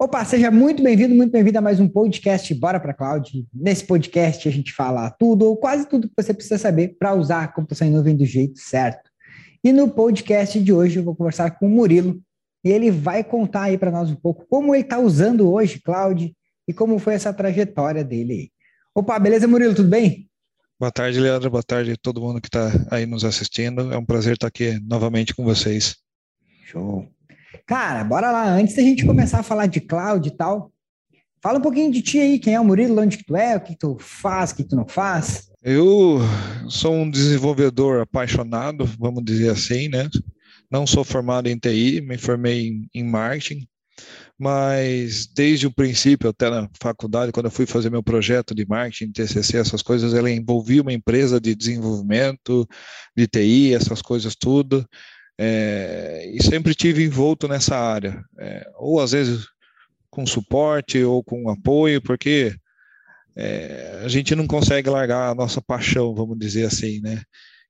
Opa, seja muito bem-vindo, muito bem-vindo a mais um podcast Bora para Cloud. Nesse podcast a gente fala tudo ou quase tudo que você precisa saber para usar a computação em nuvem do jeito certo. E no podcast de hoje eu vou conversar com o Murilo e ele vai contar aí para nós um pouco como ele está usando hoje cloud e como foi essa trajetória dele. Opa, beleza, Murilo, tudo bem? Boa tarde, Leandro. Boa tarde a todo mundo que está aí nos assistindo. É um prazer estar aqui novamente com vocês. Show. Cara, bora lá. Antes da gente começar a falar de cloud e tal, fala um pouquinho de ti aí. Quem é o Murilo? Onde que tu é? O que tu faz? O que tu não faz? Eu sou um desenvolvedor apaixonado, vamos dizer assim, né? Não sou formado em TI, me formei em, em marketing, mas desde o princípio, até na faculdade, quando eu fui fazer meu projeto de marketing, TCC, essas coisas, ela envolvia uma empresa de desenvolvimento, de TI, essas coisas tudo. É, e sempre tive envolto nessa área, é, ou às vezes com suporte ou com apoio, porque é, a gente não consegue largar a nossa paixão, vamos dizer assim, né?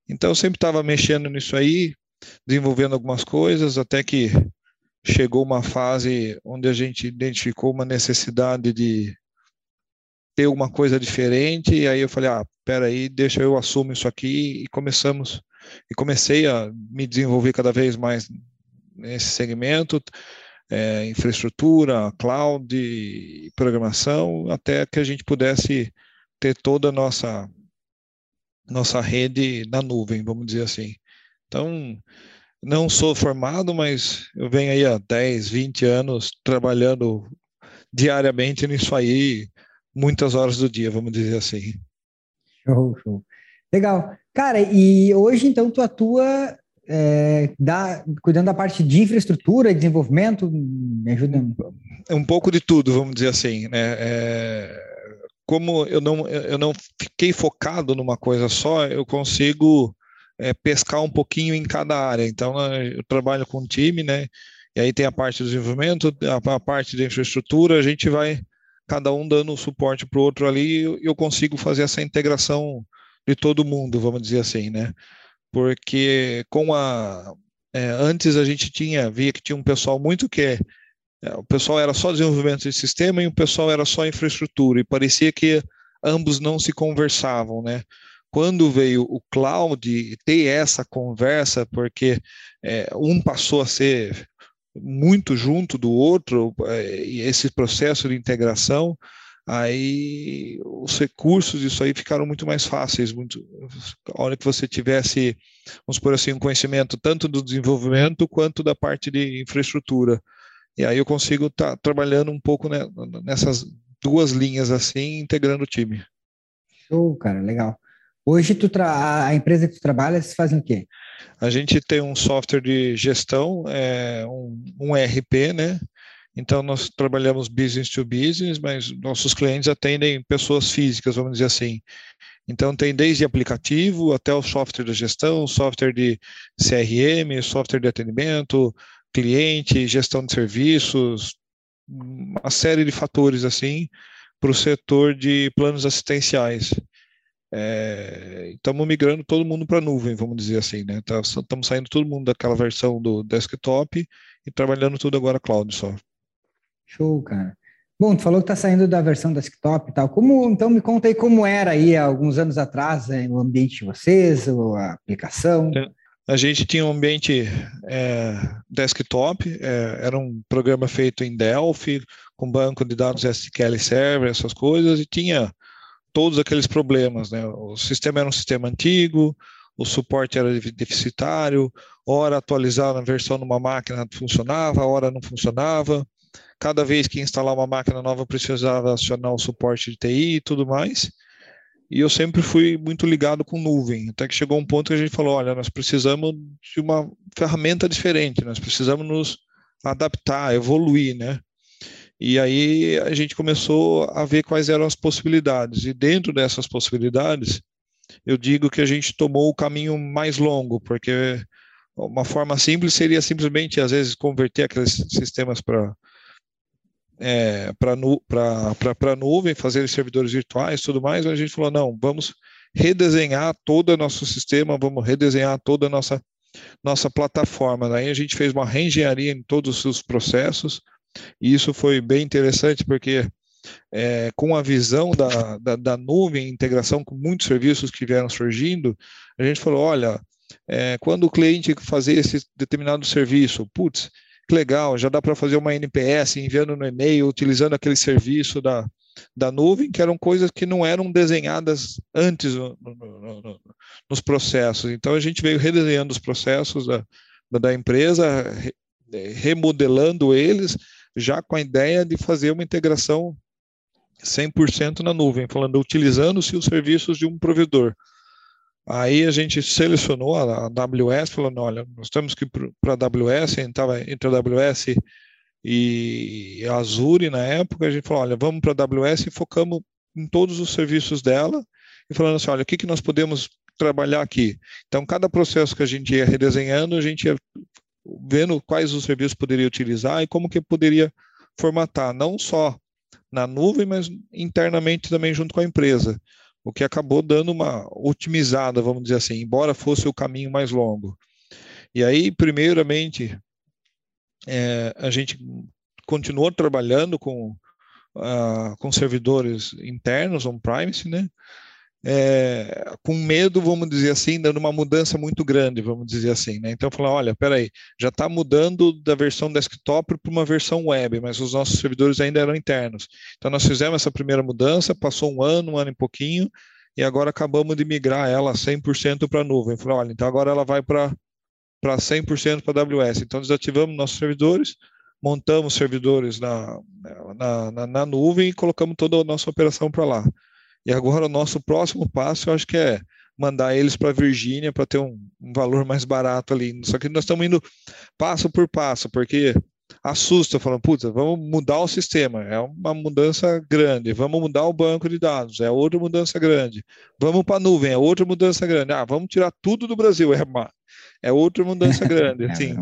Então eu sempre estava mexendo nisso aí, desenvolvendo algumas coisas, até que chegou uma fase onde a gente identificou uma necessidade de ter alguma coisa diferente, e aí eu falei, ah, peraí, deixa eu assumo isso aqui, e começamos e comecei a me desenvolver cada vez mais nesse segmento, é, infraestrutura, cloud, programação, até que a gente pudesse ter toda a nossa nossa rede na nuvem, vamos dizer assim. Então, não sou formado, mas eu venho aí há 10, 20 anos trabalhando diariamente nisso aí, muitas horas do dia, vamos dizer assim. Show, show. Legal. Cara, e hoje então tu atua é, da, cuidando da parte de infraestrutura, desenvolvimento, me ajuda? É um pouco de tudo, vamos dizer assim, né? É, como eu não, eu não fiquei focado numa coisa só, eu consigo é, pescar um pouquinho em cada área. Então, né, eu trabalho com um time, né? E aí tem a parte do desenvolvimento, a, parte de infraestrutura, a gente vai cada um dando suporte para o outro ali, e eu consigo fazer essa integração de todo mundo, vamos dizer assim, né? Porque com a é, antes a gente tinha via que tinha um pessoal muito que é, o pessoal era só desenvolvimento de sistema e o pessoal era só infraestrutura e parecia que ambos não se conversavam, né? Quando veio o cloud, ter essa conversa, porque é, um passou a ser muito junto do outro, é, e esse processo de integração, aí os recursos disso aí ficaram muito mais fáceis, muito, a hora que você tivesse, vamos por assim, um conhecimento tanto do desenvolvimento quanto da parte de infraestrutura. E aí eu consigo estar tá trabalhando um pouco né, nessas duas linhas assim, integrando o time. Show, cara, legal. Hoje tu a empresa que tu trabalha, vocês fazem o quê? A gente tem um software de gestão, é, um, um ERP, né? Então, nós trabalhamos business to business, mas nossos clientes atendem pessoas físicas, vamos dizer assim. Então, tem desde aplicativo até o software de gestão, software de CRM, software de atendimento, cliente, gestão de serviços, uma série de fatores assim para o setor de planos assistenciais. É, estamos migrando todo mundo para a nuvem, vamos dizer assim, né? Estamos tá, saindo todo mundo daquela versão do desktop e trabalhando tudo agora cloud só. Show, cara. Bom, tu falou que tá saindo da versão desktop e tal. Como, então me conta aí como era aí alguns anos atrás né, o ambiente de vocês, a aplicação. A gente tinha um ambiente é, desktop, é, era um programa feito em Delphi, com banco de dados SQL Server, essas coisas, e tinha todos aqueles problemas, né? O sistema era um sistema antigo, o suporte era deficitário, hora atualizar na versão numa máquina funcionava, hora não funcionava cada vez que instalar uma máquina nova precisava acionar o suporte de TI e tudo mais. E eu sempre fui muito ligado com nuvem, até que chegou um ponto que a gente falou, olha, nós precisamos de uma ferramenta diferente, nós precisamos nos adaptar, evoluir, né? E aí a gente começou a ver quais eram as possibilidades. E dentro dessas possibilidades, eu digo que a gente tomou o caminho mais longo, porque uma forma simples seria simplesmente, às vezes, converter aqueles sistemas para é, para nu, a nuvem, fazer servidores virtuais tudo mais, a gente falou, não, vamos redesenhar todo o nosso sistema, vamos redesenhar toda a nossa, nossa plataforma. Daí a gente fez uma reengenharia em todos os processos, E isso foi bem interessante porque é, com a visão da, da, da, nuvem, integração com muitos serviços que vieram surgindo, a gente falou, olha, é, quando o cliente fazer esse determinado serviço, putz, que legal, já dá para fazer uma NPS enviando no e-mail, utilizando aquele serviço da, da nuvem, que eram coisas que não eram desenhadas antes no, no, no, nos processos. Então a gente veio redesenhando os processos da, da empresa, remodelando eles, já com a ideia de fazer uma integração 100% na nuvem, falando utilizando-se os serviços de um provedor. Aí a gente selecionou a AWS, falando, olha, nós temos que ir para a AWS, estava entre a AWS e a Azure na época, a gente falou, olha, vamos para a AWS e focamos em todos os serviços dela, e falando assim, olha, o que, que nós podemos trabalhar aqui? Então, cada processo que a gente ia redesenhando, a gente ia vendo quais os serviços poderia utilizar e como que poderia formatar, não só na nuvem, mas internamente também junto com a empresa, o que acabou dando uma otimizada, vamos dizer assim, embora fosse o caminho mais longo. E aí, primeiramente, é, a gente continuou trabalhando com, uh, com servidores internos, on-premise, né? É, com medo, vamos dizer assim, dando uma mudança muito grande, vamos dizer assim. Né? Então, falar, olha, peraí, já está mudando da versão desktop para uma versão web, mas os nossos servidores ainda eram internos. Então, nós fizemos essa primeira mudança, passou um ano, um ano e pouquinho, e agora acabamos de migrar ela 100% para a nuvem. Falei, olha, então agora ela vai para 100% para a AWS. Então, desativamos nossos servidores, montamos servidores na, na, na, na nuvem e colocamos toda a nossa operação para lá. E agora o nosso próximo passo, eu acho que é mandar eles para Virgínia para ter um, um, valor mais barato ali. Só que nós estamos indo passo por passo, porque assusta, falando, puta, vamos mudar o sistema, é uma mudança grande, vamos mudar o banco de dados, é outra mudança grande, vamos para a nuvem, é outra mudança grande, ah, vamos tirar tudo do Brasil, é uma, é outra mudança grande, é assim.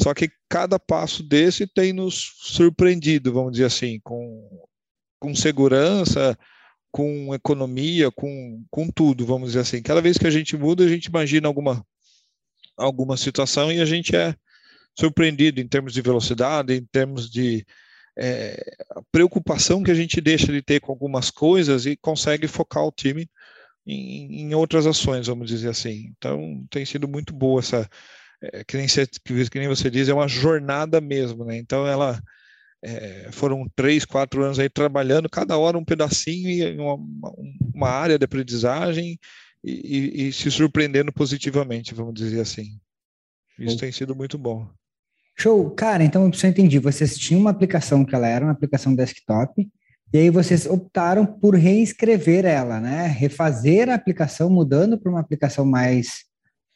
Só que cada passo desse tem nos surpreendido, vamos dizer assim, com, com segurança, com economia, com, com tudo, vamos dizer assim. Cada vez que a gente muda, a gente imagina alguma, alguma situação e a gente é surpreendido em termos de velocidade, em termos de é, preocupação que a gente deixa de ter com algumas coisas e consegue focar o time em, em outras ações, vamos dizer assim. Então, tem sido muito boa essa, é, que, nem você, que nem você diz, é uma jornada mesmo, né? Então, ela é, foram três, quatro anos aí trabalhando, cada hora um pedacinho uma, uma área de aprendizagem e, e, e, se surpreendendo positivamente, vamos dizer assim. Isso tem sido muito bom. Show! Cara, então eu entendi. Vocês tinham uma aplicação que ela era uma aplicação desktop, e aí vocês optaram por reescrever ela, né? Refazer a aplicação, mudando para uma aplicação mais,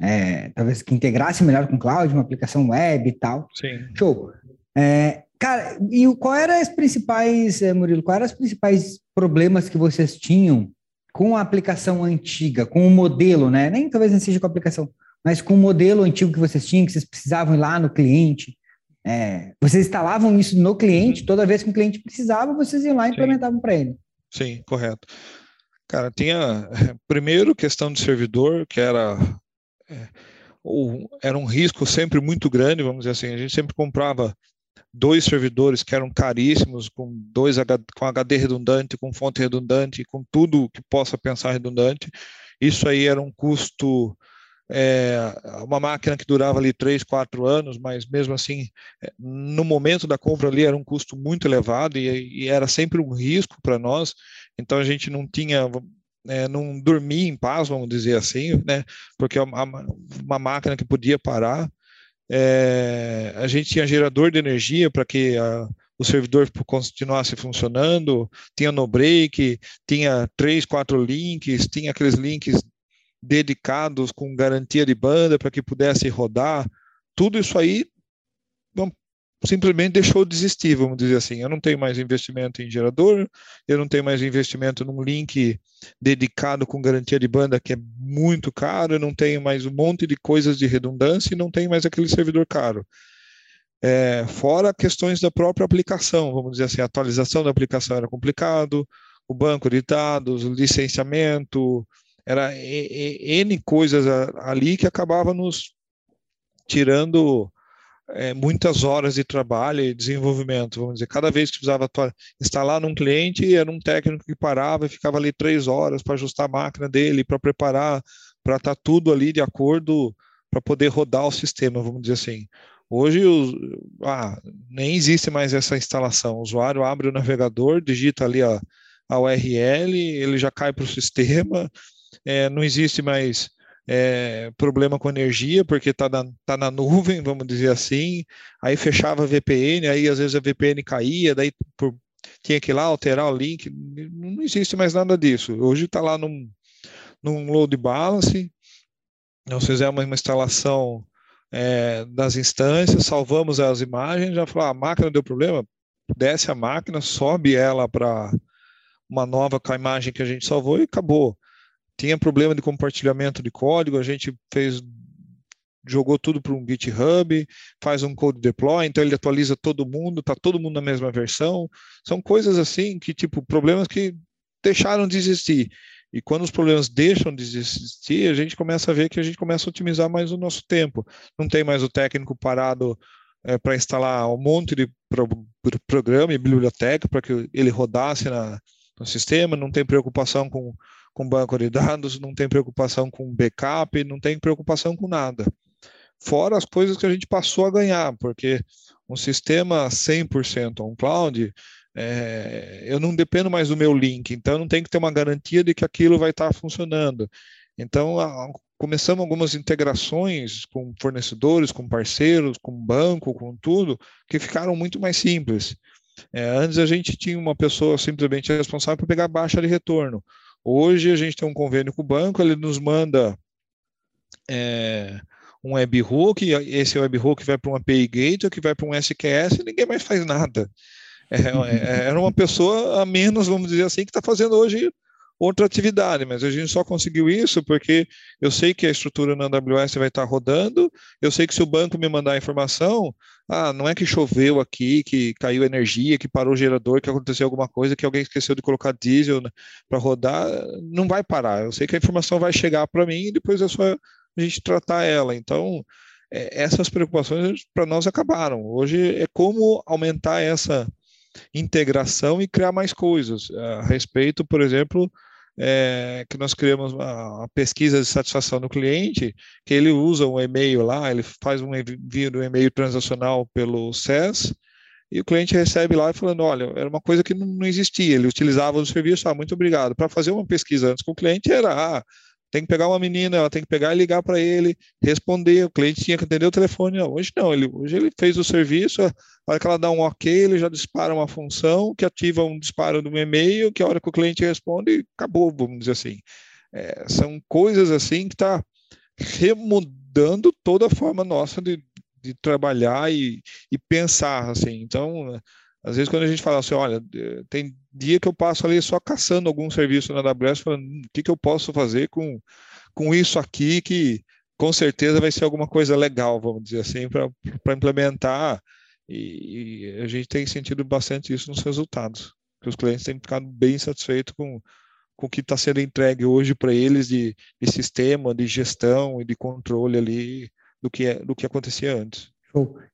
é, talvez que integrasse melhor com o cloud, uma aplicação web e tal. Sim. Show! É, Cara, e qual eram as principais, eh, Murilo, quais eram os principais problemas que vocês tinham com a aplicação antiga, com o modelo, né? Nem talvez não seja com a aplicação, mas com o modelo antigo que vocês tinham, que vocês precisavam ir lá no cliente. É, vocês instalavam isso no cliente, uhum. toda vez que o cliente precisava, vocês iam lá e implementavam para ele. Sim, correto. Cara, tinha primeiro questão de servidor, que era é, era um risco sempre muito grande, vamos dizer assim, a gente sempre comprava dois servidores que eram caríssimos, com dois com HD redundante, com fonte redundante, com tudo que possa pensar redundante. Isso aí era um custo, é, uma máquina que durava ali três, quatro anos, mas mesmo assim, é, no momento da compra ali era um custo muito elevado e, e era sempre um risco para nós. Então a gente não tinha é, não dormia em paz, vamos dizer assim, né? Porque é uma, uma máquina que podia parar. É, a gente tinha gerador de energia para que a, o servidor continuasse funcionando, tinha no break, tinha três, quatro links, tinha aqueles links dedicados com garantia de banda para que pudesse rodar. Tudo isso aí simplesmente deixou de existir, vamos dizer assim. Eu não tenho mais investimento em gerador, eu não tenho mais investimento num link dedicado com garantia de banda que é muito caro, eu não tenho mais um monte de coisas de redundância e não tenho mais aquele servidor caro. É, fora questões da própria aplicação, vamos dizer assim, a atualização da aplicação era complicado, o banco de dados, licenciamento, era N coisas ali que acabava nos tirando é, muitas horas de trabalho e desenvolvimento, vamos dizer. Cada vez que precisava instalar num cliente, era um técnico que parava e ficava ali três horas para ajustar a máquina dele, para preparar, para estar tá tudo ali de acordo, para poder rodar o sistema, vamos dizer assim. Hoje ah, nem existe mais essa instalação. O usuário abre o navegador, digita ali a, a URL, ele já cai para o sistema, é, não existe mais é, problema com energia, porque está na, tá na nuvem, vamos dizer assim, aí fechava a VPN, aí às vezes a VPN caía, daí por, tinha que ir lá alterar o link, não existe mais nada disso. Hoje está lá num, num load balance, nós fizemos uma instalação é, das instâncias, salvamos as imagens, já falou, ah, a máquina deu problema, desce a máquina, sobe ela para uma nova com a imagem que a gente salvou e acabou tinha problema de compartilhamento de código, a gente fez jogou tudo para um GitHub, faz um code deploy, então ele atualiza todo mundo, está todo mundo na mesma versão. São coisas assim que, tipo, problemas que deixaram de existir. E quando os problemas deixam de existir, a gente começa a ver que a gente começa a otimizar mais o nosso tempo. Não tem mais o técnico parado é, para instalar um monte de pro, pro, programa e biblioteca para que ele rodasse na, no sistema, não tem preocupação com com banco de dados, não tem preocupação com backup, não tem preocupação com nada. Fora as coisas que a gente passou a ganhar, porque um sistema 100% on-cloud, é, eu não dependo mais do meu link, então não tem que ter uma garantia de que aquilo vai estar funcionando. Então, a, começamos algumas integrações com fornecedores, com parceiros, com banco, com tudo, que ficaram muito mais simples. É, antes a gente tinha uma pessoa simplesmente responsável por pegar baixa de retorno. Hoje a gente tem um convênio com o banco, ele nos manda é, um webhook, esse webhook vai para um API Gateway, que vai para um SQS, e ninguém mais faz nada. É, é, era uma pessoa a menos, vamos dizer assim, que está fazendo hoje outra atividade, mas a gente só conseguiu isso porque eu sei que a estrutura na AWS vai estar rodando, eu sei que se o banco me mandar a informação, ah, não é que choveu aqui, que caiu energia, que parou o gerador, que aconteceu alguma coisa, que alguém esqueceu de colocar diesel né, para rodar, não vai parar. Eu sei que a informação vai chegar para mim e depois é só a gente tratar ela. Então, é, essas preocupações para nós acabaram. Hoje é como aumentar essa integração e criar mais coisas. A respeito, por exemplo, é, que nós criamos uma, pesquisa de satisfação do cliente, que ele usa um e-mail lá, ele faz um envio do e-mail transacional pelo SES, e o cliente recebe lá falando, olha, era uma coisa que não, não existia, ele utilizava o serviço, ah, muito obrigado. Para fazer uma pesquisa antes com o cliente era, ah, tem que pegar uma menina, ela tem que pegar e ligar para ele, responder, o cliente tinha que atender o telefone. Não, hoje não, ele, hoje ele fez o serviço, a hora que ela dá um ok, ele já dispara uma função que ativa um disparo do e-mail, que a hora que o cliente responde, acabou, vamos dizer assim. É, são coisas assim que está remudando toda a forma nossa de, de trabalhar e, e pensar, assim. Então, às vezes, quando a gente fala assim, olha, tem dia que eu passo ali só caçando algum serviço na AWS, falando, hum, o que, que eu posso fazer com, com isso aqui que com certeza vai ser alguma coisa legal, vamos dizer assim, para implementar. E, e, a gente tem sentido bastante isso nos resultados, que os clientes têm ficado bem satisfeitos com, com o que está sendo entregue hoje para eles de, de sistema, de gestão e de controle ali do que, é, do que acontecia antes.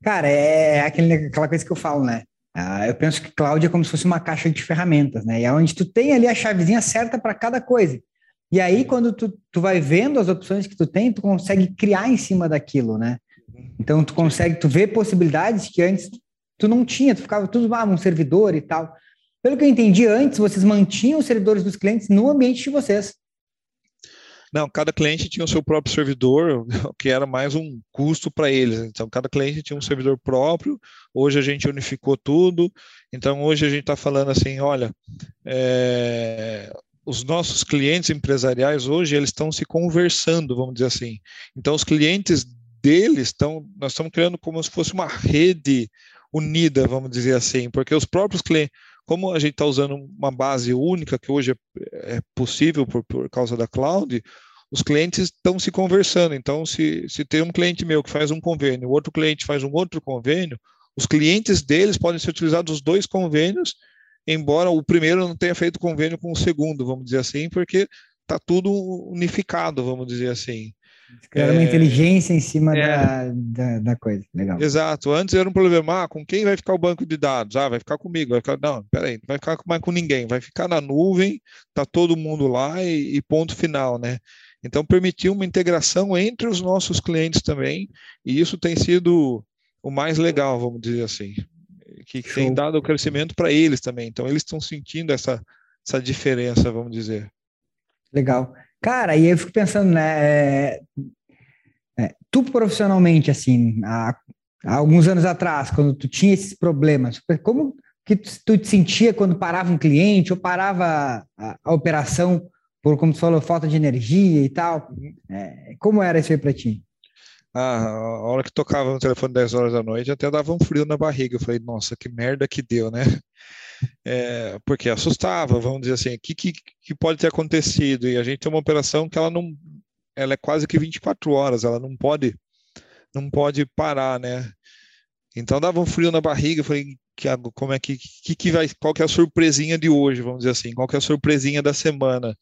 Cara, é aquele, aquela coisa que eu falo, né? Ah, eu penso que cloud é como se fosse uma caixa de ferramentas, né? E é onde tu tem ali a chavezinha certa para cada coisa. E aí, quando tu, tu vai vendo as opções que tu tem, tu consegue criar em cima daquilo, né? Então, tu consegue, tu vê possibilidades que antes tu não tinha, tu ficava tudo, ah, um servidor e tal. Pelo que eu entendi, antes vocês mantinham os servidores dos clientes no ambiente de vocês. Não, cada cliente tinha o seu próprio servidor, que era mais um custo para eles. Então, cada cliente tinha um servidor próprio. Hoje a gente unificou tudo. Então, hoje a gente está falando assim, olha, é, os nossos clientes empresariais hoje eles estão se conversando, vamos dizer assim. Então, os clientes deles estão, nós estamos criando como se fosse uma rede unida, vamos dizer assim, porque os próprios clientes como a gente está usando uma base única, que hoje é, é possível por, por causa da cloud, os clientes estão se conversando. Então, se, se tem um cliente meu que faz um convênio, o outro cliente faz um outro convênio, os clientes deles podem ser utilizados os dois convênios, embora o primeiro não tenha feito convênio com o segundo, vamos dizer assim, porque está tudo unificado, vamos dizer assim. É, uma inteligência em cima é, da, da, da, coisa. Legal. Exato. Antes era um problema, ah, com quem vai ficar o banco de dados? Ah, vai ficar comigo. Vai ficar... Não, peraí, não vai ficar mais com ninguém. Vai ficar na nuvem, tá todo mundo lá e, e ponto final, né? Então, permitiu uma integração entre os nossos clientes também, e isso tem sido o mais legal, vamos dizer assim, que Show. tem dado o crescimento para eles também. Então, eles estão sentindo essa, essa diferença, vamos dizer. Legal. Cara, e eu fico pensando, né? É, é, tu profissionalmente, assim, há, há, alguns anos atrás, quando tu tinha esses problemas, como que tu te sentia quando parava um cliente ou parava a, a operação por, como tu falou, falta de energia e tal? É, como era isso aí para ti? Ah, a hora que tocava no telefone 10 horas da noite, até dava um frio na barriga. Eu falei, nossa, que merda que deu, né? É, porque assustava, vamos dizer assim, o que, que, que, pode ter acontecido? E a gente tem uma operação que ela não, ela é quase que 24 horas, ela não pode, não pode parar, né? Então dava um frio na barriga, falei, que, como é que, que, que vai, qual que é a surpresinha de hoje, vamos dizer assim, qual que é a surpresinha da semana?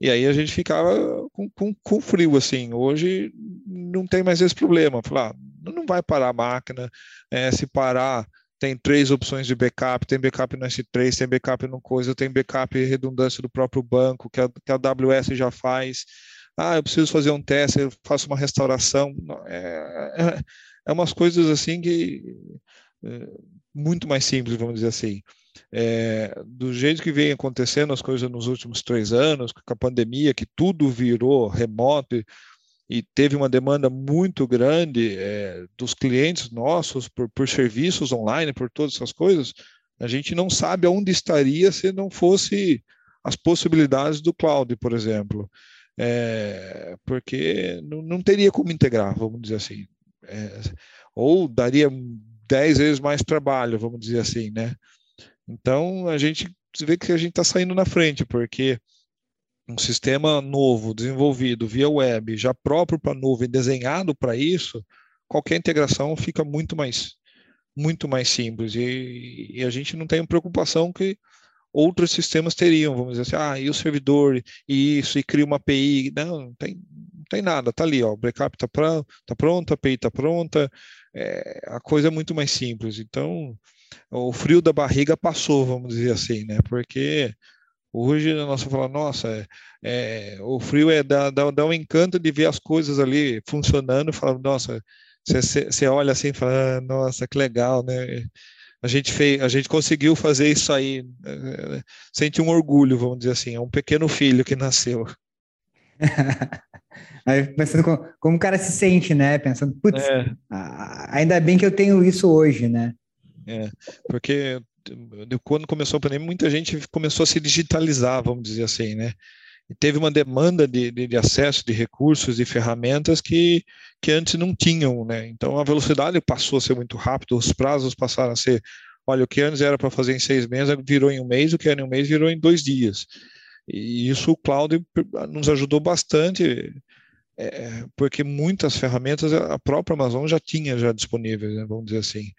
E aí a gente ficava com, com, com frio, assim. Hoje não tem mais esse problema. Falar, ah, não vai parar a máquina, é, se parar, tem três opções de backup, tem backup no S3, tem backup no coisa, tem backup redundância do próprio banco, que a, que a AWS já faz. Ah, eu preciso fazer um teste, eu faço uma restauração. É, é, é umas coisas assim que é, muito mais simples, vamos dizer assim é, do jeito que vem acontecendo as coisas nos últimos três anos, com a pandemia, que tudo virou remoto e, teve uma demanda muito grande é, dos clientes nossos por, por serviços online, por todas essas coisas, a gente não sabe aonde estaria se não fosse as possibilidades do cloud, por exemplo. É, porque não, não, teria como integrar, vamos dizer assim. É, ou daria dez vezes mais trabalho, vamos dizer assim, né? Então, a gente vê que a gente está saindo na frente, porque um sistema novo, desenvolvido via web, já próprio para nuvem, desenhado para isso, qualquer integração fica muito mais, muito mais simples. E, e, a gente não tem preocupação que outros sistemas teriam, vamos dizer assim, ah, e o servidor, e isso, e cria uma API. Não, não tem, não tem nada, está ali, ó, o backup está tá pronto, a API está pronta, é, a coisa é muito mais simples. Então, o frio da barriga passou, vamos dizer assim, né? Porque hoje a nossa fala, nossa, é, é, o frio é dá, dá, dá um encanto de ver as coisas ali funcionando, fala, nossa, você olha assim e fala, ah, nossa, que legal, né? A gente fez, a gente conseguiu fazer isso aí, né? sente um orgulho, vamos dizer assim, é um pequeno filho que nasceu. Aí pensando como, como, o cara se sente, né? Pensando, putz, é. ainda bem que eu tenho isso hoje, né? É, porque quando começou a pandemia, muita gente começou a se digitalizar, vamos dizer assim, né? E teve uma demanda de, de, de acesso de recursos e ferramentas que, que antes não tinham, né? Então a velocidade passou a ser muito rápida, os prazos passaram a ser, olha, o que antes era para fazer em seis meses virou em um mês, o que era em um mês virou em dois dias. E isso o cloud nos ajudou bastante, é, porque muitas ferramentas a própria Amazon já tinha já disponíveis, né, vamos dizer assim.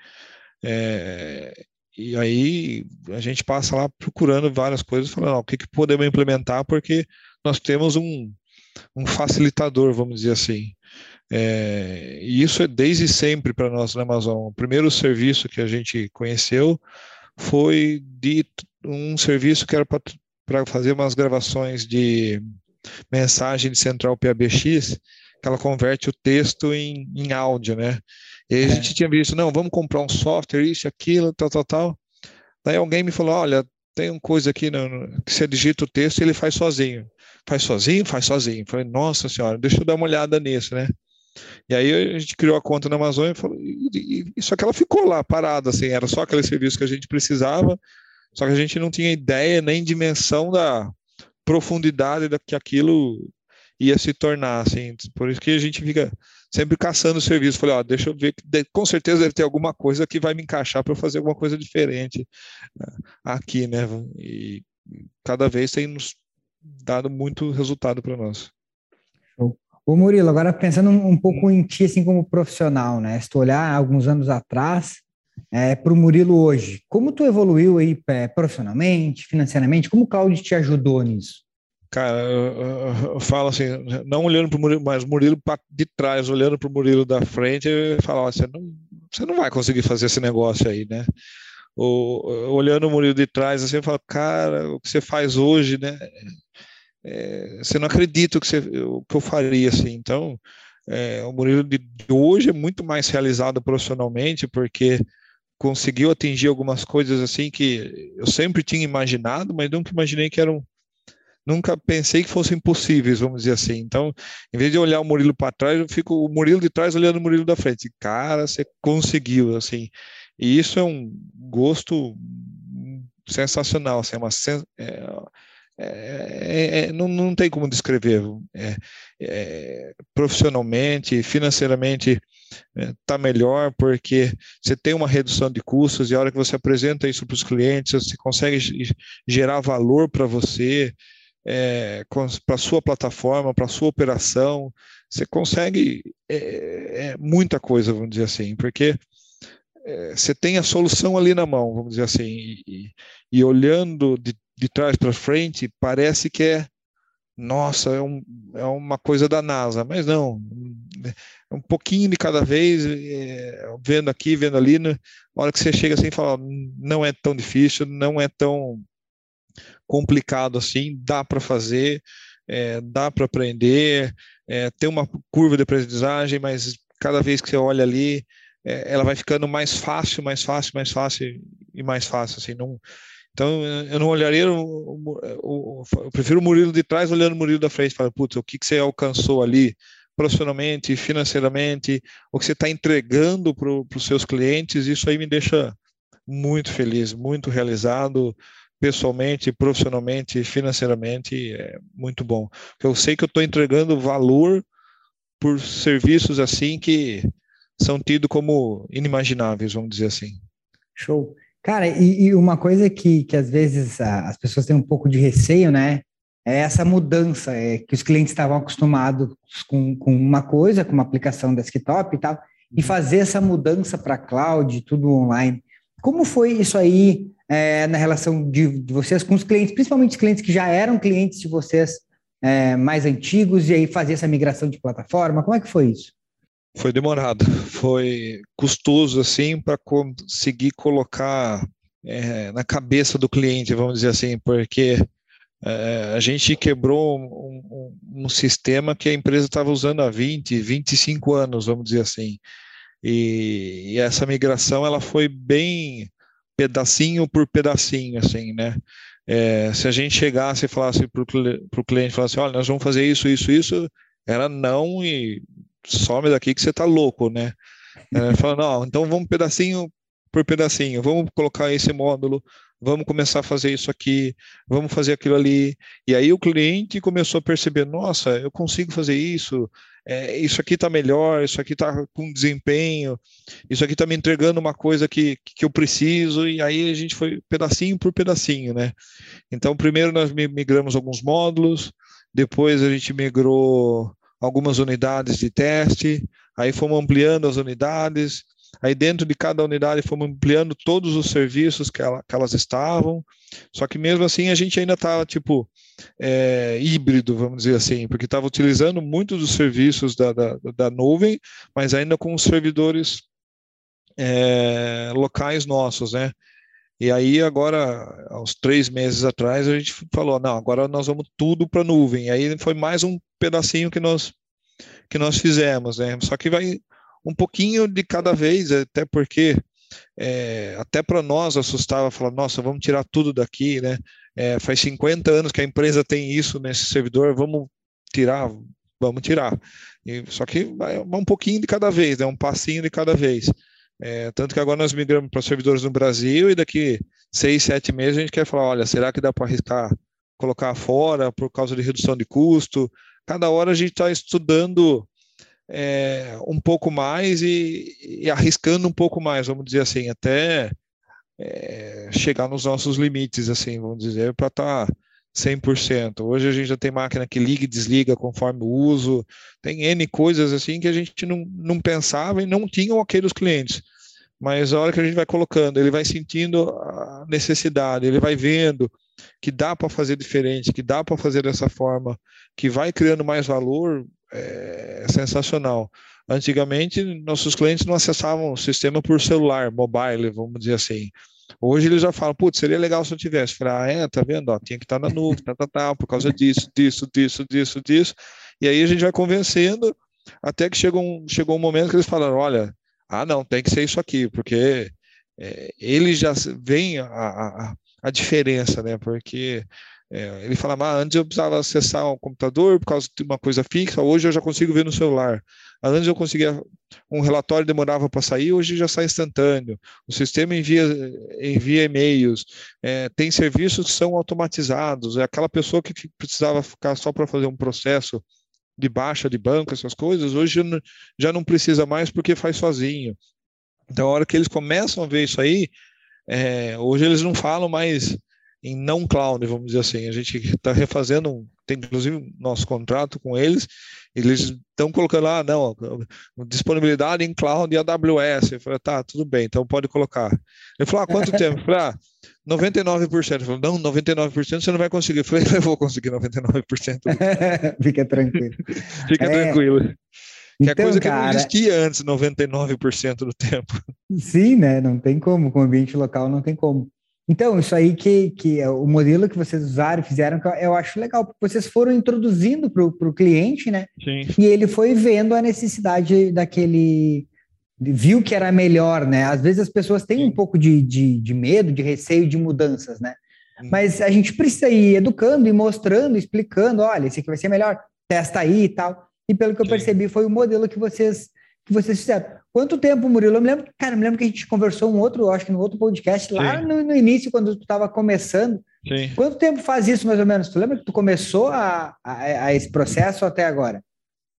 É, e aí a gente passa lá procurando várias coisas, falando o que, que podemos implementar, porque nós temos um, um facilitador, vamos dizer assim. É, e isso é desde sempre para nós na Amazon. O primeiro serviço que a gente conheceu foi de um serviço que era para fazer umas gravações de mensagem de central PABX, que ela converte o texto em, em áudio, né? E aí a gente é. tinha visto, não, vamos comprar um software, isso, aquilo, tal, tal, tal. Daí alguém me falou, olha, tem uma coisa aqui no, que você digita o texto e ele faz sozinho. Faz sozinho? Faz sozinho. Falei, nossa senhora, deixa eu dar uma olhada nisso, né? E aí a gente criou a conta na Amazon e, falou, e, e, só que ela ficou lá parada, assim, era só aquele serviço que a gente precisava, só que a gente não tinha ideia nem dimensão da profundidade da que aquilo ia se tornar, assim. Por isso que a gente fica sempre caçando o serviço. Falei, ó, deixa eu ver, com certeza deve ter alguma coisa que vai me encaixar para fazer alguma coisa diferente né, aqui, né? E cada vez tem nos dado muito resultado para nós. Show. Ô Murilo, agora pensando um pouco em ti, assim, como profissional, né? Se tu olhar alguns anos atrás é, para o Murilo hoje, como tu evoluiu aí é, profissionalmente, financeiramente? Como o Cláudio te ajudou nisso? Cara, eu, falo assim, não olhando para o Murilo, mas Murilo de trás, olhando para o Murilo da frente, eu falo, você não, você não vai conseguir fazer esse negócio aí, né? O, olhando o Murilo de trás, assim, eu falo, cara, o que você faz hoje, né? É, você não acredita o que, o que eu faria, assim. Então, é, o Murilo de hoje é muito mais realizado profissionalmente, porque conseguiu atingir algumas coisas assim que eu sempre tinha imaginado, mas nunca imaginei que eram nunca pensei que fossem possíveis, vamos dizer assim. Então, em vez de olhar o Murilo para trás, eu fico o Murilo de trás olhando o Murilo da frente. Cara, você conseguiu, assim. E isso é um gosto sensacional, assim, é uma é, é, é, não, não tem como descrever. É, é, profissionalmente, financeiramente, está melhor porque você tem uma redução de custos e a hora que você apresenta isso para os clientes, você consegue gerar valor para você, é, para sua plataforma, para sua operação, você consegue é, é, muita coisa, vamos dizer assim, porque é, você tem a solução ali na mão, vamos dizer assim, e, e olhando de, de trás para frente, parece que é nossa, é, um, é, uma coisa da NASA, mas não, é um pouquinho de cada vez, é, vendo aqui, vendo ali, né? na hora que você chega assim e fala, não é tão difícil, não é tão complicado assim, dá para fazer, é, dá para aprender, é, tem uma curva de aprendizagem, mas cada vez que você olha ali, é, ela vai ficando mais fácil, mais fácil, mais fácil e mais fácil, assim, não, então eu não olharia, o, eu prefiro o Murilo de trás olhando o Murilo da frente, fala, putz, o que, que você alcançou ali, profissionalmente, financeiramente, o que você está entregando para os seus clientes, isso aí me deixa muito feliz, muito realizado, pessoalmente, profissionalmente, financeiramente, é muito bom. Eu sei que eu estou entregando valor por serviços assim que são tidos como inimagináveis, vamos dizer assim. Show. Cara, e, e uma coisa que, que às vezes as pessoas têm um pouco de receio, né? É essa mudança, é que os clientes estavam acostumados com, com uma coisa, com uma aplicação desktop e tal, e uhum. fazer essa mudança para cloud, tudo online. Como foi isso aí é, na relação de, de, vocês com os clientes, principalmente os clientes que já eram clientes de vocês é, mais antigos, e aí fazer essa migração de plataforma? Como é que foi isso? Foi demorado, foi custoso assim para conseguir colocar é, na cabeça do cliente, vamos dizer assim, porque é, a gente quebrou um, um, um, sistema que a empresa estava usando há 20, 25 anos, vamos dizer assim. E, e, essa migração ela foi bem pedacinho por pedacinho, assim, né? É, se a gente chegasse e falasse para o cliente, falasse, olha, nós vamos fazer isso, isso, isso, era não e some daqui que você está louco, né? É, fala, não, então vamos pedacinho por pedacinho, vamos colocar esse módulo, vamos começar a fazer isso aqui, vamos fazer aquilo ali. E aí o cliente começou a perceber, nossa, eu consigo fazer isso, é, isso aqui está melhor, isso aqui está com desempenho, isso aqui está me entregando uma coisa que, que eu preciso, e aí a gente foi pedacinho por pedacinho, né? Então, primeiro nós migramos alguns módulos, depois a gente migrou algumas unidades de teste, aí fomos ampliando as unidades, aí dentro de cada unidade fomos ampliando todos os serviços que, ela, que elas estavam, só que mesmo assim a gente ainda estava tipo é, híbrido, vamos dizer assim, porque estava utilizando muitos dos serviços da, da, da, nuvem, mas ainda com os servidores é, locais nossos, né? E aí agora, aos três meses atrás, a gente falou, não, agora nós vamos tudo para a nuvem. E aí foi mais um pedacinho que nós que nós fizemos, né? Só que vai um pouquinho de cada vez, até porque é, até para nós assustava falar, nossa, vamos tirar tudo daqui, né? É, faz 50 anos que a empresa tem isso nesse servidor, vamos tirar, vamos tirar. E, só que vai um pouquinho de cada vez, né? Um passinho de cada vez. É, tanto que agora nós migramos para servidores no Brasil e daqui seis, sete meses a gente quer falar, olha, será que dá para arriscar colocar fora por causa de redução de custo? Cada hora a gente está estudando é, um pouco mais e, e, arriscando um pouco mais, vamos dizer assim, até é, chegar nos nossos limites, assim, vamos dizer, para estar tá 100%. Hoje a gente já tem máquina que liga e desliga conforme o uso, tem N coisas assim que a gente não, não pensava e não tinha ok dos clientes mas a hora que a gente vai colocando, ele vai sentindo a necessidade, ele vai vendo, que dá para fazer diferente, que dá para fazer dessa forma, que vai criando mais valor, é sensacional. Antigamente, nossos clientes não acessavam o sistema por celular, mobile, vamos dizer assim. Hoje eles já falam, putz, seria legal se eu tivesse. Falei, ah, é, tá vendo? Ó, tinha que estar na nuvem, tá, tá, tá, por causa disso, disso, disso, disso, disso. E aí a gente vai convencendo, até que chegou um, chegou um momento que eles falaram, olha, ah, não, tem que ser isso aqui, porque é, eles já veem a, a, a diferença, né? Porque é, ele fala, ah, antes eu precisava acessar um computador por causa de uma coisa fixa, hoje eu já consigo ver no celular. Antes eu conseguia, um relatório demorava para sair, hoje já sai instantâneo. O sistema envia, envia e-mails, é, tem serviços que são automatizados. É aquela pessoa que precisava ficar só para fazer um processo de baixa de banco, essas coisas, hoje já não precisa mais porque faz sozinho. Então, a hora que eles começam a ver isso aí, é, hoje eles não falam mais em não cloud, vamos dizer assim. A gente está refazendo, tem inclusive nosso contrato com eles, eles estão colocando lá, ah, não, disponibilidade em cloud e AWS. Eu falei, tá, tudo bem, então pode colocar. Ele falou, ah, quanto tempo? Eu falei, ah, 99%. Ele falou, não, 99% você não vai conseguir. Eu falei, eu vou conseguir 99%. Fica tranquilo. Fica é... tranquilo. Que então, é coisa que cara, não existia antes, 99% do tempo. Sim, né? Não tem como, com o ambiente local não tem como. Então, isso aí que, que é o modelo que vocês usaram, fizeram, que eu acho legal, porque vocês foram introduzindo para o cliente, né? Sim. E ele foi vendo a necessidade daquele. Viu que era melhor, né? Às vezes as pessoas têm Sim. um pouco de, de, de, medo, de receio de mudanças, né? Hum. Mas a gente precisa ir educando e mostrando, explicando: olha, esse aqui vai ser melhor, testa aí e tal. E pelo que eu Sim. percebi, foi o modelo que vocês, que vocês fizeram. Quanto tempo, Murilo? Eu me lembro, cara, me lembro que a gente conversou um outro, acho que no outro podcast, lá no, no, início, quando tu estava começando. Sim. Quanto tempo faz isso, mais ou menos? Tu lembra que tu começou a, a, a esse processo até agora?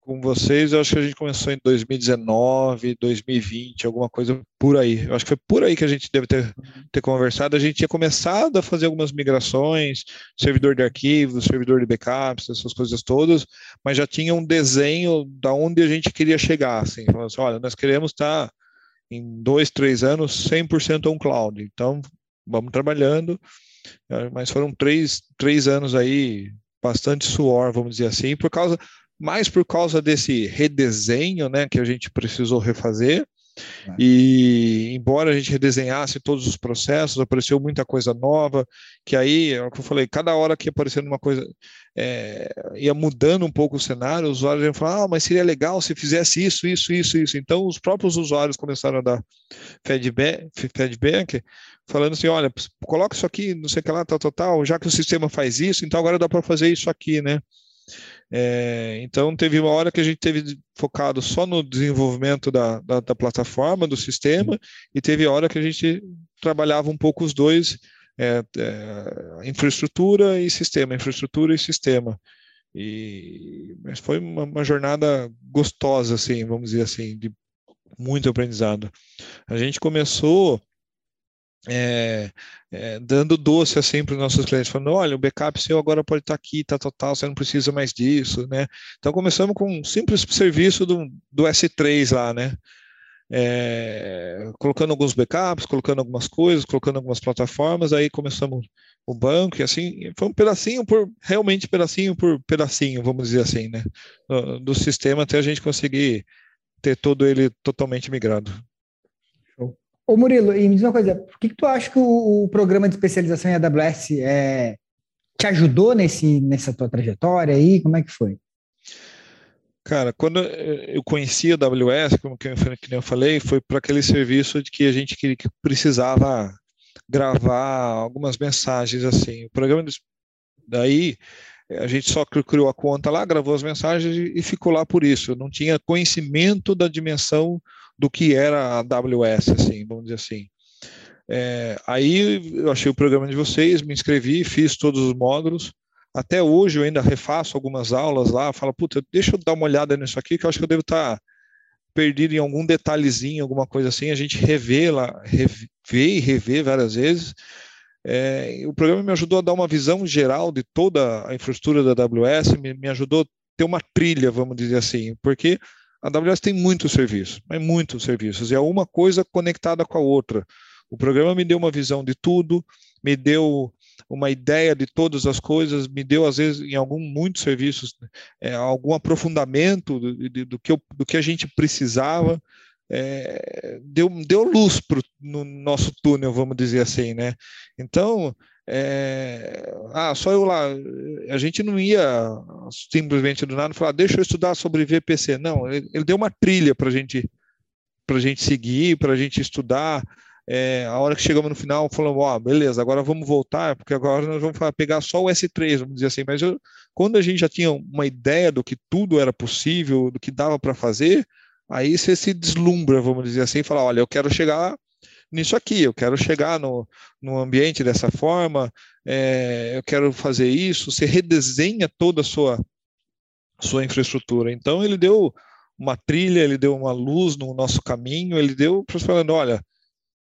Com vocês, eu acho que a gente começou em 2019, 2020, alguma coisa por aí. Eu acho que foi por aí que a gente deve ter, ter conversado. A gente tinha começado a fazer algumas migrações, servidor de arquivos, servidor de backups, essas coisas todas, mas já tinha um desenho da onde a gente queria chegar. Assim, falando assim, olha, nós queremos estar em dois, três anos 100% on cloud. Então, vamos trabalhando. Mas foram três, três anos aí, bastante suor, vamos dizer assim, por causa mais por causa desse redesenho né, que a gente precisou refazer. É. E embora a gente redesenhasse todos os processos, apareceu muita coisa nova, que aí, é o que eu falei, cada hora que aparecendo uma coisa, é, ia mudando um pouco o cenário, os usuários iam falar, ah, mas seria legal se fizesse isso, isso, isso, isso. Então, os próprios usuários começaram a dar feedback, feedback falando assim, olha, coloca isso aqui, não sei o que lá, tal, tal, tal, já que o sistema faz isso, então agora dá para fazer isso aqui, né? É, então, teve uma hora que a gente teve focado só no desenvolvimento da, da, da, plataforma, do sistema, e teve hora que a gente trabalhava um pouco os dois, é, é, infraestrutura e sistema, infraestrutura e sistema. E, mas foi uma, uma, jornada gostosa, assim, vamos dizer assim, de muito aprendizado. A gente começou é, é, dando doce assim para os nossos clientes, falando, olha, o backup seu agora pode estar aqui, tá total, você não precisa mais disso, né? Então começamos com um simples serviço do, do S3 lá, né? É, colocando alguns backups, colocando algumas coisas, colocando algumas plataformas, aí começamos o banco e assim, foi um pedacinho por, realmente pedacinho por pedacinho, vamos dizer assim, né? Do, do sistema até a gente conseguir ter todo ele totalmente migrado. Ô Murilo, e me diz uma coisa, por que, que tu acha que o, o, programa de especialização em AWS é, te ajudou nesse, nessa tua trajetória aí? Como é que foi? Cara, quando eu conheci a AWS, como que eu falei, foi para aquele serviço de que a gente que precisava gravar algumas mensagens assim. O programa de, daí a gente só criou a conta lá, gravou as mensagens e ficou lá por isso. Eu não tinha conhecimento da dimensão do que era a AWS, assim, vamos dizer assim. É, aí eu achei o programa de vocês, me inscrevi, fiz todos os módulos. Até hoje eu ainda refaço algumas aulas lá, falo, puta, deixa eu dar uma olhada nisso aqui, que eu acho que eu devo estar tá perdido em algum detalhezinho, alguma coisa assim. A gente revê lá, revê e revê várias vezes. É, o programa me ajudou a dar uma visão geral de toda a infraestrutura da AWS, me, me ajudou a ter uma trilha, vamos dizer assim, porque a AWS tem muitos serviços, mas muitos serviços, e é uma coisa conectada com a outra. O programa me deu uma visão de tudo, me deu uma ideia de todas as coisas, me deu, às vezes, em algum, muitos serviços, é, algum aprofundamento do, do, que eu, do que a gente precisava, é, deu, deu luz pro, no nosso túnel, vamos dizer assim, né? Então, é, ah, só eu lá, a gente não ia simplesmente do nada falar, deixa eu estudar sobre VPC. Não, ele, ele deu uma trilha para gente, a gente seguir, para a gente estudar, é, a hora que chegamos no final, falamos, ó, oh, beleza, agora vamos voltar, porque agora nós vamos pegar só o S3, vamos dizer assim. Mas eu, quando a gente já tinha uma ideia do que tudo era possível, do que dava para fazer, aí você se deslumbra, vamos dizer assim, e fala, olha, eu quero chegar nisso aqui, eu quero chegar no, no ambiente dessa forma, é, eu quero fazer isso, você redesenha toda a sua, sua infraestrutura. Então, ele deu uma trilha, ele deu uma luz no nosso caminho, ele deu para falando, olha,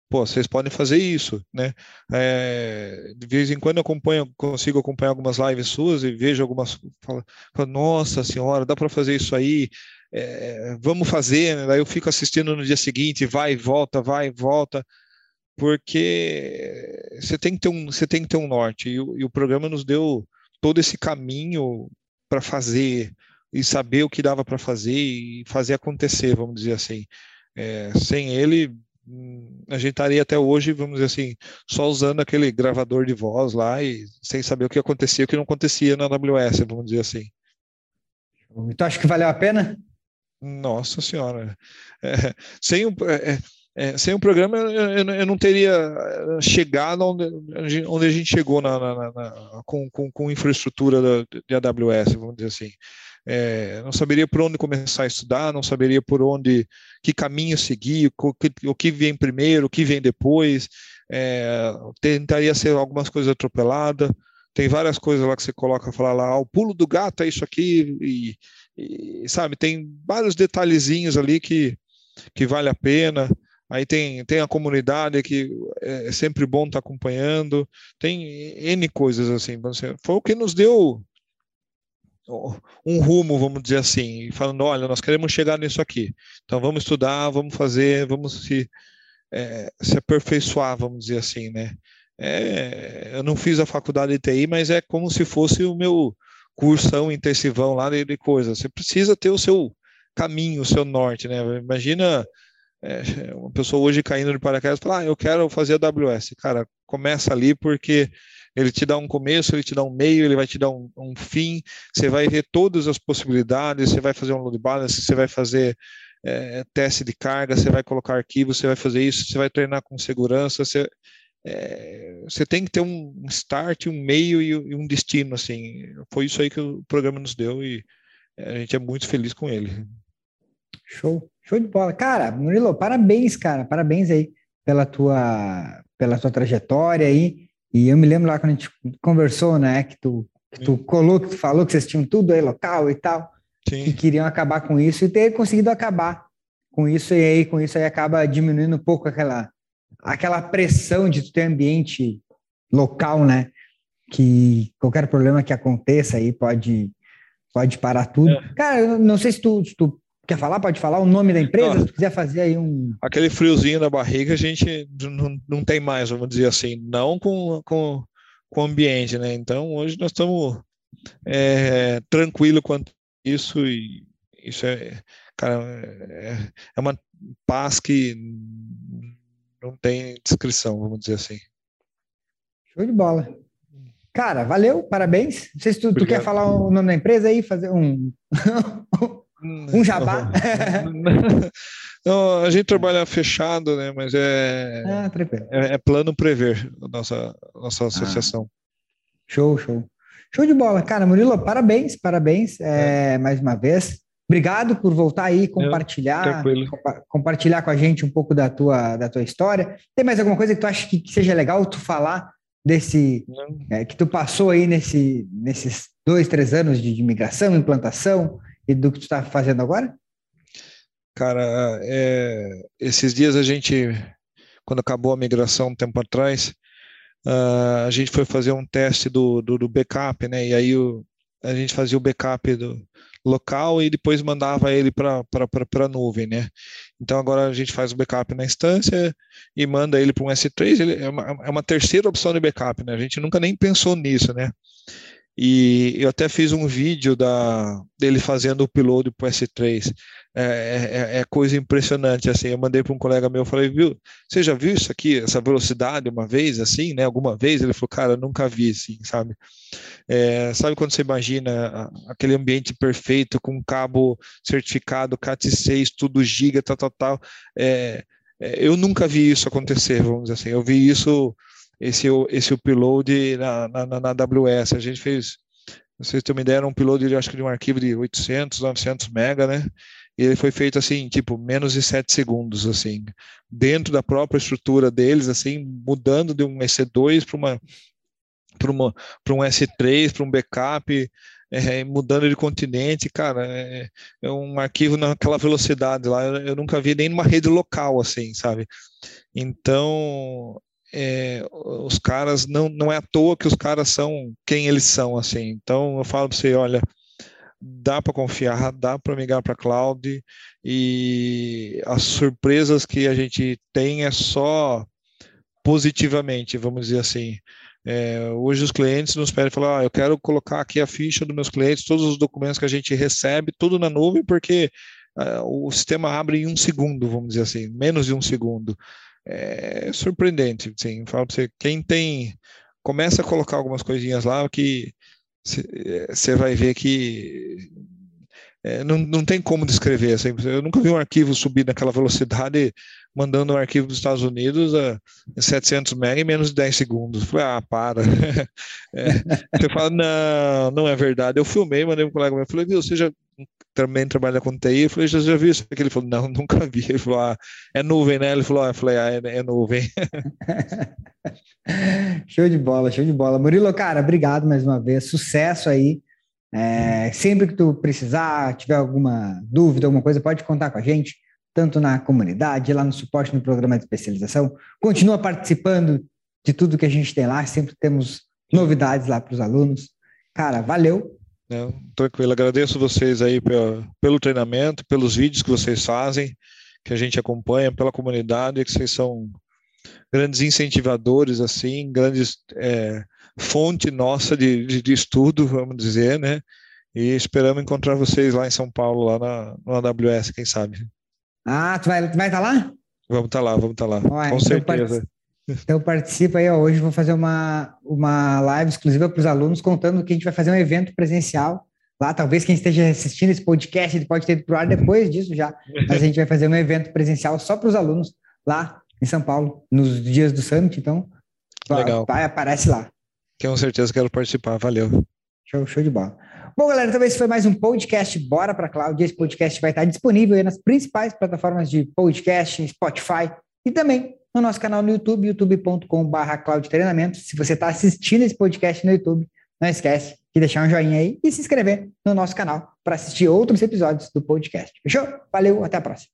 pô, vocês podem fazer isso, né? É, de vez em quando eu acompanho, consigo acompanhar algumas lives suas e vejo algumas, falo, nossa senhora, dá para fazer isso aí, é, vamos fazer, né? Daí eu fico assistindo no dia seguinte, vai e volta, vai e volta, porque você tem que ter um, você tem que ter um norte e o, e o programa nos deu todo esse caminho para fazer e saber o que dava para fazer e fazer acontecer, vamos dizer assim. É, sem ele Hum, a gente estaria até hoje, vamos dizer assim, só usando aquele gravador de voz lá e sem saber o que acontecia, o que não acontecia na AWS, vamos dizer assim. Então acho que valeu a pena? Nossa senhora, é, sem o é, é, sem o programa eu, eu, não teria eh, chegado onde, onde a gente chegou na, na, na, com, com, com infraestrutura de AWS, vamos dizer assim. É, não saberia por onde começar a estudar, não saberia por onde, que caminho seguir, o que, o que vem primeiro, o que vem depois, é, tentaria ser algumas coisas atropeladas, tem várias coisas lá que você coloca, falar lá, ah, o pulo do gato é isso aqui, e, e, sabe, tem vários detalhezinhos ali que, que vale a pena, aí tem, tem a comunidade que é, é sempre bom estar tá acompanhando, tem N coisas assim, foi o que nos deu um rumo, vamos dizer assim, falando, olha, nós queremos chegar nisso aqui, então vamos estudar, vamos fazer, vamos se, é, se aperfeiçoar, vamos dizer assim, né? É, eu não fiz a faculdade de TI, mas é como se fosse o meu cursão intensivão lá de, coisa. Você precisa ter o seu caminho, o seu norte, né? Imagina é, uma pessoa hoje caindo de paraquedas e falar, ah, eu quero fazer AWS. Cara, começa ali porque ele te dá um começo, ele te dá um meio, ele vai te dar um, um fim. Você vai ver todas as possibilidades. Você vai fazer um load balance, você vai fazer é, teste de carga, você vai colocar arquivos, você vai fazer isso, você vai treinar com segurança. Você, é, você tem que ter um start, um meio e, um destino. Assim, foi isso aí que o programa nos deu e a gente é muito feliz com ele. Show, show de bola, cara. Murilo, parabéns, cara, parabéns aí pela tua pela tua trajetória aí. E eu me lembro lá quando a gente conversou, né, que tu, que tu colou, que tu falou que vocês tinham tudo aí local e tal, Sim. que queriam acabar com isso e ter conseguido acabar com isso, e aí com isso aí acaba diminuindo um pouco aquela, aquela pressão de tu ter ambiente local, né, que qualquer problema que aconteça aí pode, pode parar tudo. É. Cara, não sei se tu, se tu Quer falar? Pode falar o nome da empresa? Se quiser fazer aí um. Aquele friozinho na barriga a gente não, não tem mais, vamos dizer assim, não com, com, com o ambiente, né? Então hoje nós estamos é, tranquilo quanto isso e isso é, cara, é, é uma paz que não tem descrição, vamos dizer assim. Show de bola. Cara, valeu, parabéns. Não sei se tu, tu quer falar o nome da empresa aí, fazer um. Um jabá? Não, a gente trabalha fechado, né? Mas é, ah, é, é, plano prever a nossa, nossa ah. associação. Ah. Show, show. Show de bola. Cara, Murilo, parabéns, parabéns é, é. mais uma vez. Obrigado por voltar aí compartilhar, compa compartilhar com a gente um pouco da tua, da tua história. Tem mais alguma coisa que tu acha que, que seja legal tu falar desse é, que tu passou aí nesse, nesses dois, três anos de, de migração, implantação? e do que tu está fazendo agora? Cara, é, esses dias a gente, quando acabou a migração um tempo atrás, uh, a gente foi fazer um teste do, do, do, backup, né? E aí o, a gente fazia o backup do, local e depois mandava ele para a nuvem, né? Então agora a gente faz o backup na instância e manda ele para um S3, ele é uma, é uma terceira opção de backup, né? A gente nunca nem pensou nisso, né? E eu até fiz um vídeo da, dele fazendo o upload para o S3. É, é, é, coisa impressionante, assim, eu mandei para um colega meu, falei, viu, você já viu isso aqui, essa velocidade uma vez, assim, né, alguma vez? Ele falou, cara, nunca vi, assim, sabe? É, sabe quando você imagina aquele ambiente perfeito, com cabo certificado, CAT6, tudo giga, tal, tal, tal, é, é, eu nunca vi isso acontecer, vamos dizer assim, eu vi isso esse, esse upload na, na, na AWS. A gente fez, vocês terem uma ideia, um upload de, acho que de um arquivo de 800, 900 mega, né? E ele foi feito assim, tipo, menos de 7 segundos, assim, dentro da própria estrutura deles, assim, mudando de um EC2 para uma para um S3, para um backup, é, mudando de continente, cara, é, é, um arquivo naquela velocidade lá, eu, eu, nunca vi nem numa rede local assim, sabe? Então, é, os caras não não é à toa que os caras são quem eles são assim. Então eu falo para você, olha, dá para confiar, dá para migrar para cloud e as surpresas que a gente tem é só positivamente, vamos dizer assim. É, hoje os clientes nos pedem falar, ah, eu quero colocar aqui a ficha dos meus clientes, todos os documentos que a gente recebe, tudo na nuvem, porque uh, o sistema abre em um segundo, vamos dizer assim, menos de um segundo é surpreendente. Assim, falo para você, quem tem, começa a colocar algumas coisinhas lá que você vai ver que é, não, não tem como descrever. Assim, eu nunca vi um arquivo subir naquela velocidade mandando um arquivo dos Estados Unidos a 700 MB em menos de 10 segundos. Falei, ah, para. é, você fala, não, não é verdade. Eu filmei, mandei um colega meu, falei, viu, você já também trabalha com TI, eu falei, já, já viu isso aqui? Ele falou, não, nunca vi. Ele falou, ah, é nuvem, né? Ele falou, ah, eu falei, ah, é, é nuvem. show de bola, show de bola. Murilo, cara, obrigado mais uma vez, sucesso aí. É, sempre que tu precisar, tiver alguma dúvida, alguma coisa, pode contar com a gente, tanto na comunidade, lá no suporte no programa de especialização. Continua participando de tudo que a gente tem lá, sempre temos novidades lá para os alunos. Cara, valeu, não, tranquilo, agradeço vocês aí pelo, pelo treinamento, pelos vídeos que vocês fazem, que a gente acompanha, pela comunidade, que vocês são grandes incentivadores, assim, grandes é, fonte nossa de, de, de, estudo, vamos dizer, né? E esperamos encontrar vocês lá em São Paulo, lá na, no AWS, quem sabe. Ah, tu vai estar vai tá lá? Vamos estar tá lá, vamos estar tá lá, Ué, com então certeza. Então participa aí, ó. hoje vou fazer uma, uma live exclusiva para os alunos contando que a gente vai fazer um evento presencial lá, talvez quem esteja assistindo esse podcast ele pode ter ido para o ar depois disso já, mas a gente vai fazer um evento presencial só para os alunos lá em São Paulo, nos dias do Summit, então Legal. vai, aparece lá. Com certeza quero participar, valeu. Show, show de bola. Bom, galera, então esse foi mais um podcast Bora para Cloud. Esse podcast vai estar disponível nas principais plataformas de podcast, Spotify e também no nosso canal no YouTube, youtube.com.br Treinamento. Se você está assistindo esse podcast no YouTube, não esquece de deixar um joinha aí e se inscrever no nosso canal para assistir outros episódios do podcast. Fechou? Valeu, até a próxima.